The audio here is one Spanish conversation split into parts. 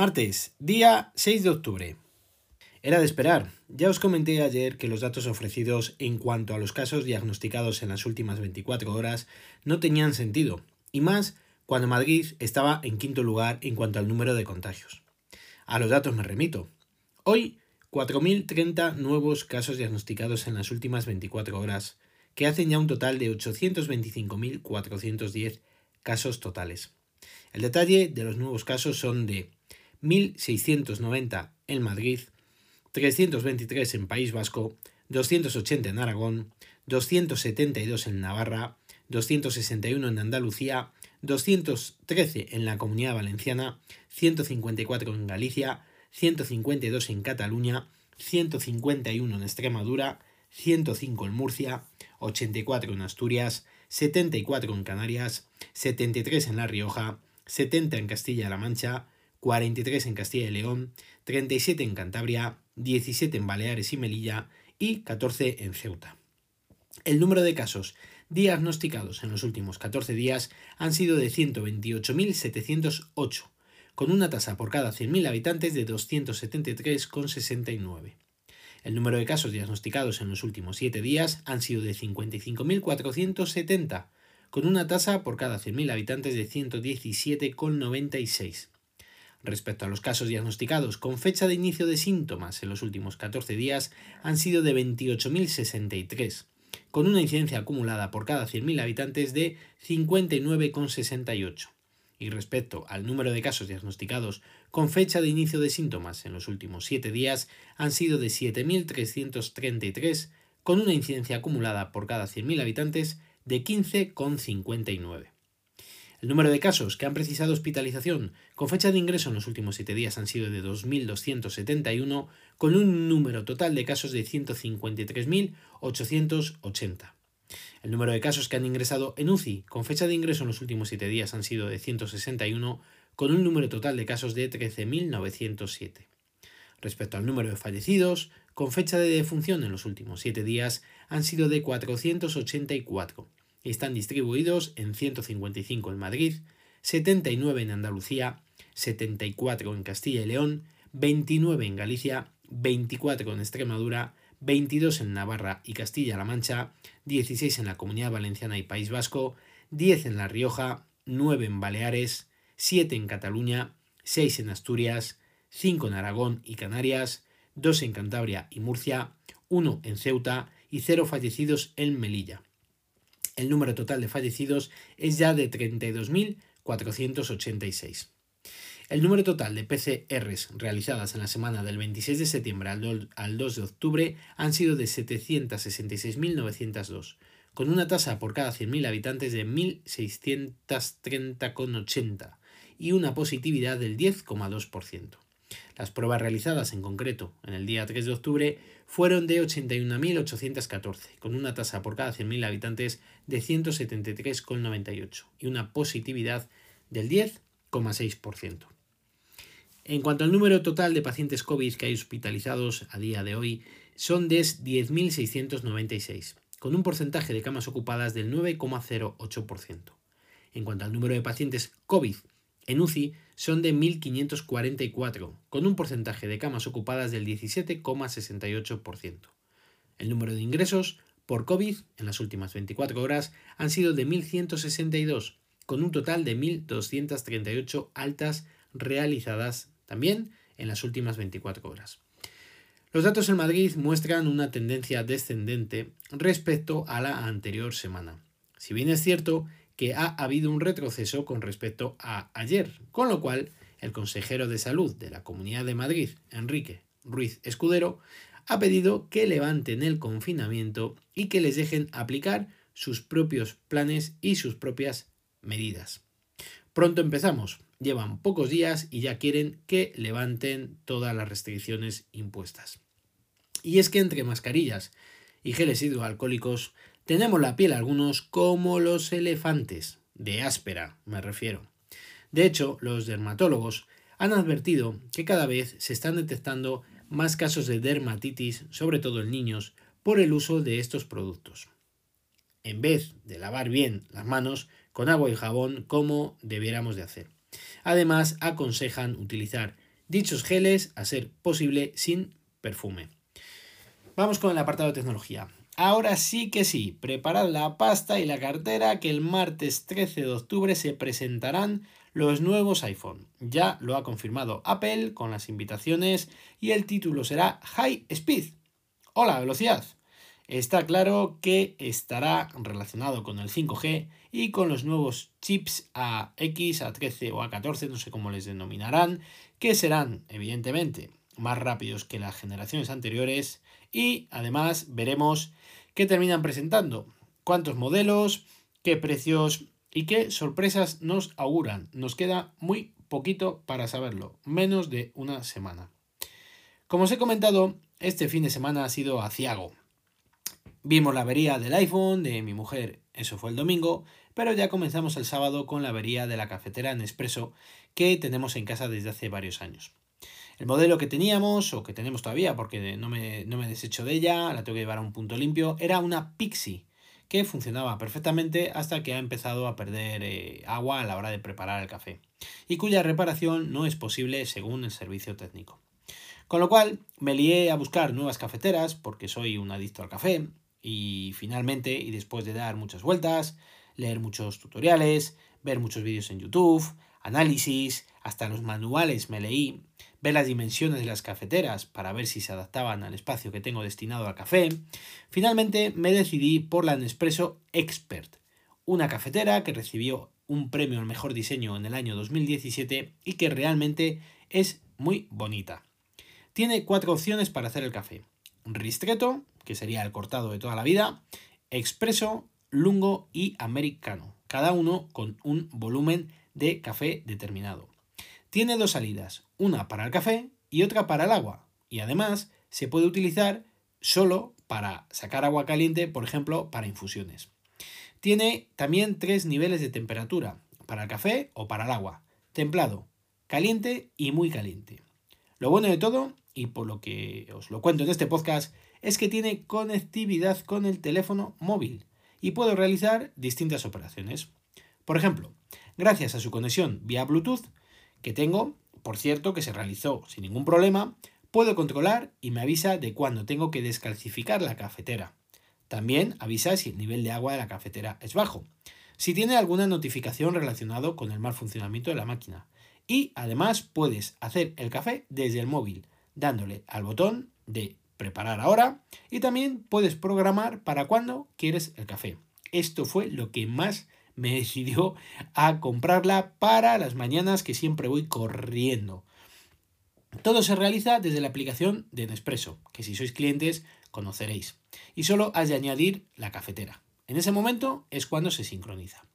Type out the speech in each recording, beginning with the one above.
Martes, día 6 de octubre. Era de esperar. Ya os comenté ayer que los datos ofrecidos en cuanto a los casos diagnosticados en las últimas 24 horas no tenían sentido, y más cuando Madrid estaba en quinto lugar en cuanto al número de contagios. A los datos me remito. Hoy, 4.030 nuevos casos diagnosticados en las últimas 24 horas, que hacen ya un total de 825.410 casos totales. El detalle de los nuevos casos son de 1.690 en Madrid, 323 en País Vasco, 280 en Aragón, 272 en Navarra, 261 en Andalucía, 213 en la Comunidad Valenciana, 154 en Galicia, 152 en Cataluña, 151 en Extremadura, 105 en Murcia, 84 en Asturias, 74 en Canarias, 73 en La Rioja, 70 en Castilla-La Mancha, 43 en Castilla y León, 37 en Cantabria, 17 en Baleares y Melilla y 14 en Ceuta. El número de casos diagnosticados en los últimos 14 días han sido de 128.708, con una tasa por cada 100.000 habitantes de 273,69. El número de casos diagnosticados en los últimos 7 días han sido de 55.470, con una tasa por cada 100.000 habitantes de 117,96. Respecto a los casos diagnosticados con fecha de inicio de síntomas en los últimos 14 días, han sido de 28.063, con una incidencia acumulada por cada 100.000 habitantes de 59,68. Y respecto al número de casos diagnosticados con fecha de inicio de síntomas en los últimos 7 días, han sido de 7.333, con una incidencia acumulada por cada 100.000 habitantes de 15,59. El número de casos que han precisado hospitalización con fecha de ingreso en los últimos 7 días han sido de 2.271, con un número total de casos de 153.880. El número de casos que han ingresado en UCI con fecha de ingreso en los últimos 7 días han sido de 161, con un número total de casos de 13.907. Respecto al número de fallecidos, con fecha de defunción en los últimos 7 días han sido de 484 están distribuidos en 155 en Madrid, 79 en Andalucía, 74 en Castilla y León, 29 en Galicia, 24 en Extremadura, 22 en Navarra y Castilla-La Mancha, 16 en la Comunidad Valenciana y País Vasco, 10 en La Rioja, 9 en Baleares, 7 en Cataluña, 6 en Asturias, 5 en Aragón y Canarias, 2 en Cantabria y Murcia, 1 en Ceuta y 0 fallecidos en Melilla el número total de fallecidos es ya de 32.486. El número total de PCRs realizadas en la semana del 26 de septiembre al 2 de octubre han sido de 766.902, con una tasa por cada 100.000 habitantes de 1.630,80 y una positividad del 10,2%. Las pruebas realizadas en concreto en el día 3 de octubre fueron de 81.814, con una tasa por cada 100.000 habitantes de 173,98 y una positividad del 10,6%. En cuanto al número total de pacientes COVID que hay hospitalizados a día de hoy, son de 10.696, con un porcentaje de camas ocupadas del 9,08%. En cuanto al número de pacientes COVID en UCI son de 1.544, con un porcentaje de camas ocupadas del 17,68%. El número de ingresos por COVID en las últimas 24 horas han sido de 1.162, con un total de 1.238 altas realizadas también en las últimas 24 horas. Los datos en Madrid muestran una tendencia descendente respecto a la anterior semana. Si bien es cierto que ha habido un retroceso con respecto a ayer, con lo cual el consejero de salud de la Comunidad de Madrid, Enrique Ruiz Escudero, ha pedido que levanten el confinamiento y que les dejen aplicar sus propios planes y sus propias medidas. Pronto empezamos, llevan pocos días y ya quieren que levanten todas las restricciones impuestas. Y es que entre mascarillas y geles hidroalcohólicos tenemos la piel algunos como los elefantes, de áspera me refiero. De hecho, los dermatólogos han advertido que cada vez se están detectando más casos de dermatitis, sobre todo en niños, por el uso de estos productos. En vez de lavar bien las manos con agua y jabón como debiéramos de hacer. Además, aconsejan utilizar Dichos geles, a ser posible, sin perfume. Vamos con el apartado de tecnología. Ahora sí que sí, preparad la pasta y la cartera que el martes 13 de octubre se presentarán los nuevos iPhone. Ya lo ha confirmado Apple con las invitaciones y el título será High Speed. Hola, velocidad. Está claro que estará relacionado con el 5G y con los nuevos chips A-X, A13 o A14, no sé cómo les denominarán, que serán evidentemente más rápidos que las generaciones anteriores y además veremos qué terminan presentando, cuántos modelos, qué precios y qué sorpresas nos auguran. Nos queda muy poquito para saberlo, menos de una semana. Como os he comentado, este fin de semana ha sido aciago. Vimos la avería del iPhone de mi mujer, eso fue el domingo, pero ya comenzamos el sábado con la avería de la cafetera Nespresso que tenemos en casa desde hace varios años. El modelo que teníamos, o que tenemos todavía, porque no me, no me desecho de ella, la tengo que llevar a un punto limpio, era una Pixie, que funcionaba perfectamente hasta que ha empezado a perder eh, agua a la hora de preparar el café, y cuya reparación no es posible según el servicio técnico. Con lo cual me lié a buscar nuevas cafeteras, porque soy un adicto al café, y finalmente, y después de dar muchas vueltas, leer muchos tutoriales, ver muchos vídeos en YouTube, análisis, hasta los manuales me leí, ver las dimensiones de las cafeteras para ver si se adaptaban al espacio que tengo destinado al café, finalmente me decidí por la Nespresso Expert, una cafetera que recibió un premio al mejor diseño en el año 2017 y que realmente es muy bonita. Tiene cuatro opciones para hacer el café. Ristretto, que sería el cortado de toda la vida, expreso, lungo y americano, cada uno con un volumen de café determinado. Tiene dos salidas, una para el café y otra para el agua, y además se puede utilizar solo para sacar agua caliente, por ejemplo, para infusiones. Tiene también tres niveles de temperatura, para el café o para el agua, templado, caliente y muy caliente. Lo bueno de todo, y por lo que os lo cuento en este podcast, es que tiene conectividad con el teléfono móvil y puedo realizar distintas operaciones. Por ejemplo, gracias a su conexión vía Bluetooth que tengo, por cierto, que se realizó sin ningún problema, puedo controlar y me avisa de cuándo tengo que descalcificar la cafetera. También avisa si el nivel de agua de la cafetera es bajo, si tiene alguna notificación relacionada con el mal funcionamiento de la máquina. Y además puedes hacer el café desde el móvil, dándole al botón de preparar ahora y también puedes programar para cuándo quieres el café. Esto fue lo que más me decidió a comprarla para las mañanas que siempre voy corriendo. Todo se realiza desde la aplicación de Nespresso, que si sois clientes conoceréis. Y solo has de añadir la cafetera. En ese momento es cuando se sincroniza.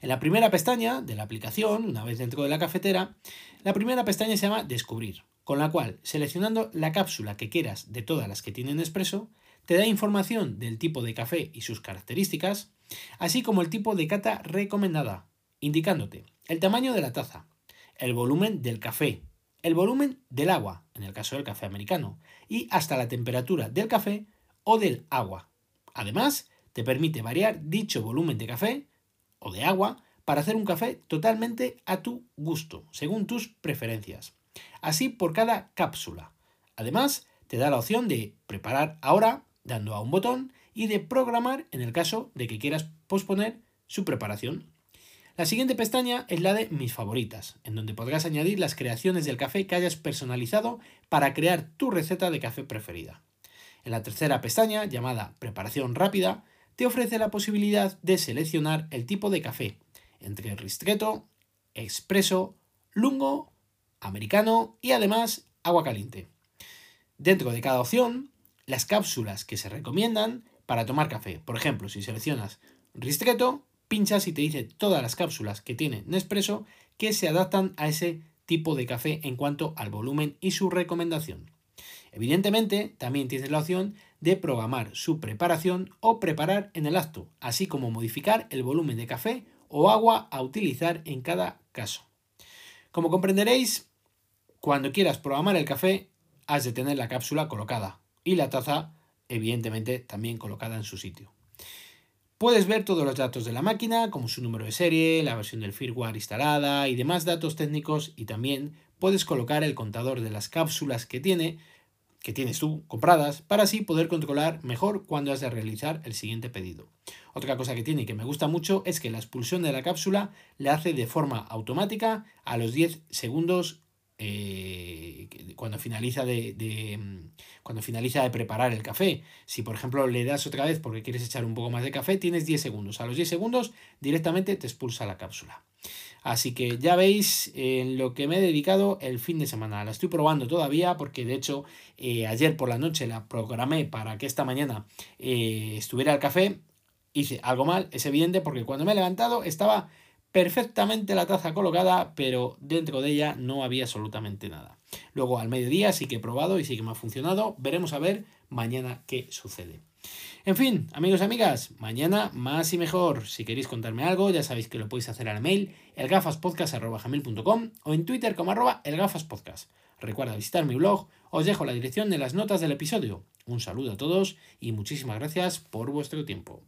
En la primera pestaña de la aplicación, una vez dentro de la cafetera, la primera pestaña se llama Descubrir, con la cual, seleccionando la cápsula que quieras de todas las que tienen Nespresso, te da información del tipo de café y sus características, así como el tipo de cata recomendada, indicándote el tamaño de la taza, el volumen del café, el volumen del agua, en el caso del café americano, y hasta la temperatura del café o del agua. Además, te permite variar dicho volumen de café o de agua para hacer un café totalmente a tu gusto, según tus preferencias. Así por cada cápsula. Además, te da la opción de preparar ahora, dando a un botón, y de programar en el caso de que quieras posponer su preparación. La siguiente pestaña es la de Mis favoritas, en donde podrás añadir las creaciones del café que hayas personalizado para crear tu receta de café preferida. En la tercera pestaña, llamada Preparación rápida, te ofrece la posibilidad de seleccionar el tipo de café, entre ristretto, expreso, lungo, americano y además agua caliente. Dentro de cada opción, las cápsulas que se recomiendan para tomar café. Por ejemplo, si seleccionas Ristretto, pinchas y te dice todas las cápsulas que tiene Nespresso que se adaptan a ese tipo de café en cuanto al volumen y su recomendación. Evidentemente, también tienes la opción de programar su preparación o preparar en el acto, así como modificar el volumen de café o agua a utilizar en cada caso. Como comprenderéis, cuando quieras programar el café, has de tener la cápsula colocada y la taza evidentemente también colocada en su sitio. Puedes ver todos los datos de la máquina, como su número de serie, la versión del firmware instalada y demás datos técnicos y también puedes colocar el contador de las cápsulas que tiene que tienes tú compradas para así poder controlar mejor cuando has de realizar el siguiente pedido. Otra cosa que tiene y que me gusta mucho es que la expulsión de la cápsula le hace de forma automática a los 10 segundos eh, cuando, finaliza de, mm, cuando finaliza de preparar el café. Si por ejemplo le das otra vez porque quieres echar un poco más de café, tienes 10 segundos. A los 10 segundos directamente te expulsa la cápsula. Así que ya veis en lo que me he dedicado el fin de semana. La estoy probando todavía porque de hecho eh, ayer por la noche la programé para que esta mañana eh, estuviera el café. Hice algo mal, es evidente, porque cuando me he levantado estaba perfectamente la taza colocada, pero dentro de ella no había absolutamente nada. Luego al mediodía sí que he probado y sí que me ha funcionado. Veremos a ver mañana qué sucede. En fin, amigos y amigas, mañana más y mejor. Si queréis contarme algo, ya sabéis que lo podéis hacer al mail elgafaspodcast.com o en Twitter como arroba elgafaspodcast. Recuerda visitar mi blog, os dejo la dirección en las notas del episodio. Un saludo a todos y muchísimas gracias por vuestro tiempo.